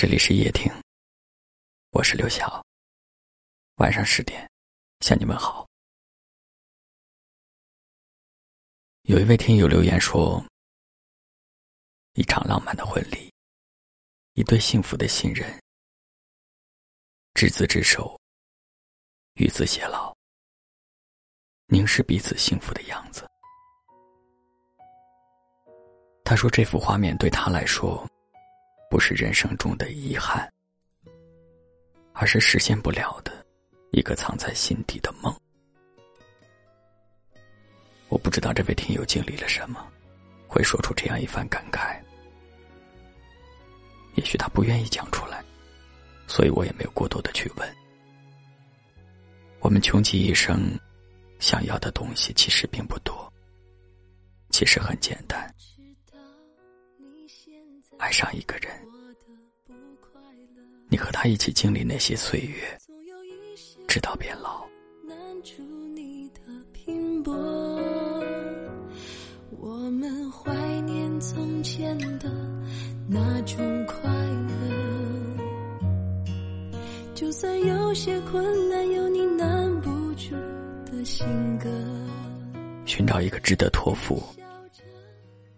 这里是夜听，我是刘晓。晚上十点，向你们好。有一位听友留言说：“一场浪漫的婚礼，一对幸福的新人，执子之手，与子偕老，凝视彼此幸福的样子。”他说：“这幅画面对他来说。”不是人生中的遗憾，而是实现不了的一个藏在心底的梦。我不知道这位听友经历了什么，会说出这样一番感慨。也许他不愿意讲出来，所以我也没有过多的去问。我们穷极一生，想要的东西其实并不多，其实很简单。爱上一个人，你和他一起经历那些岁月，直到变老。我们怀念从前的那种快乐，就算有些困难，有你难不住的性格。寻找一个值得托付、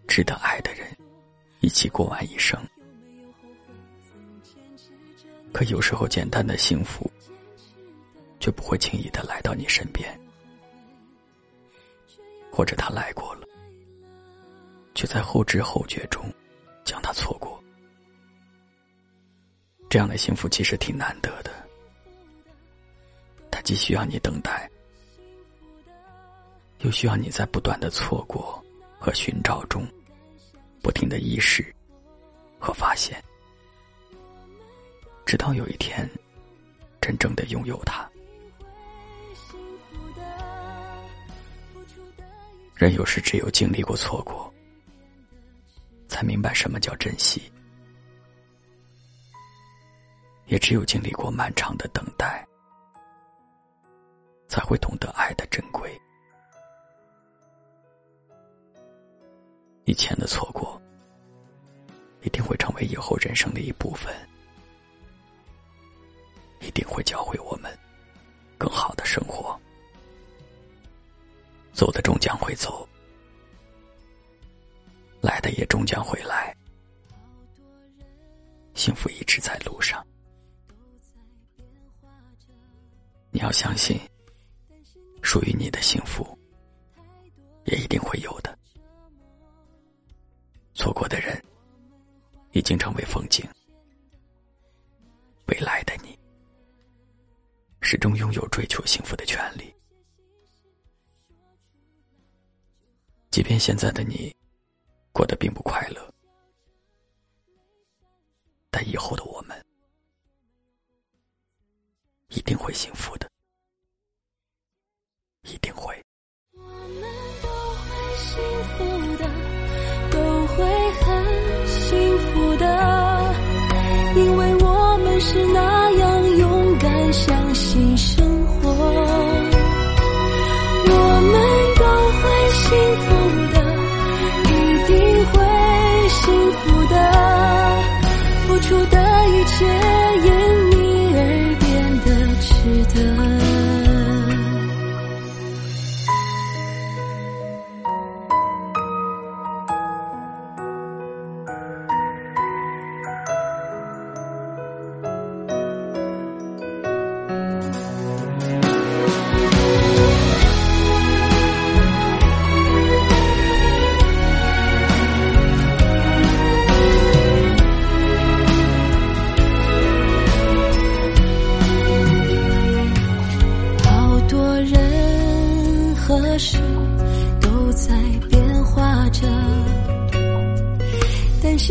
值得爱的人。一起过完一生，可有时候简单的幸福，却不会轻易的来到你身边，或者他来过了，却在后知后觉中将他错过。这样的幸福其实挺难得的，它既需要你等待，又需要你在不断的错过和寻找中。不停的意识和发现，直到有一天，真正的拥有它。人有时只有经历过错过，才明白什么叫珍惜；也只有经历过漫长的等待，才会懂得爱的珍贵。以前的错过，一定会成为以后人生的一部分，一定会教会我们更好的生活。走的终将会走，来的也终将会来，幸福一直在路上。你要相信，属于你的幸福，也一定会有的。错过的人，已经成为风景。未来的你，始终拥有追求幸福的权利。即便现在的你，过得并不快乐，但以后的我们，一定会幸福的，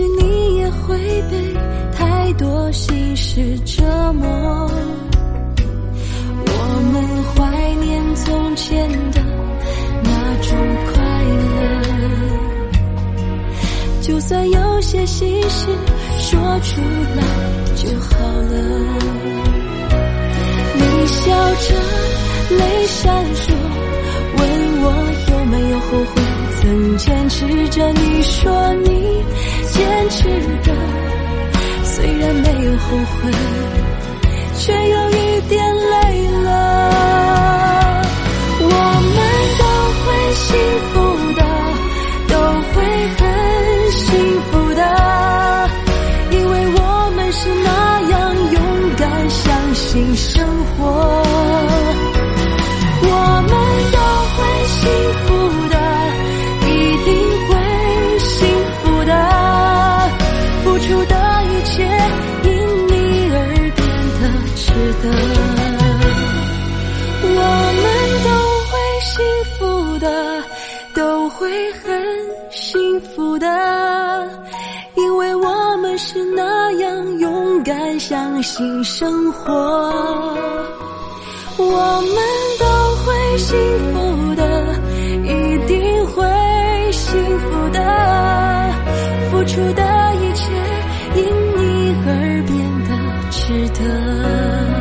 你也会被太多心事折磨。我们怀念从前的那种快乐，就算有些心事说出来就好了。你笑着，泪闪烁。问我有没有后悔曾坚持着，你说你值得，虽然没有后悔，却有一点的，都会很幸福的，因为我们是那样勇敢，相信生活。我们都会幸福的，一定会幸福的。付出的一切因你而变得值得。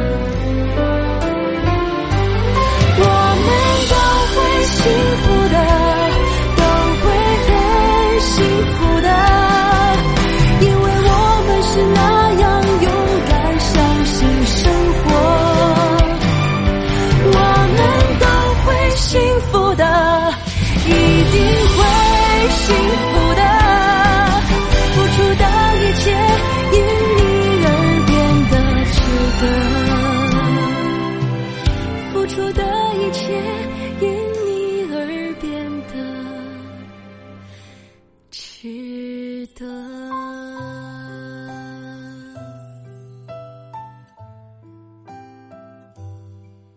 值得。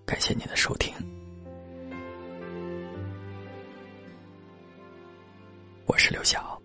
感谢您的收听，我是刘晓，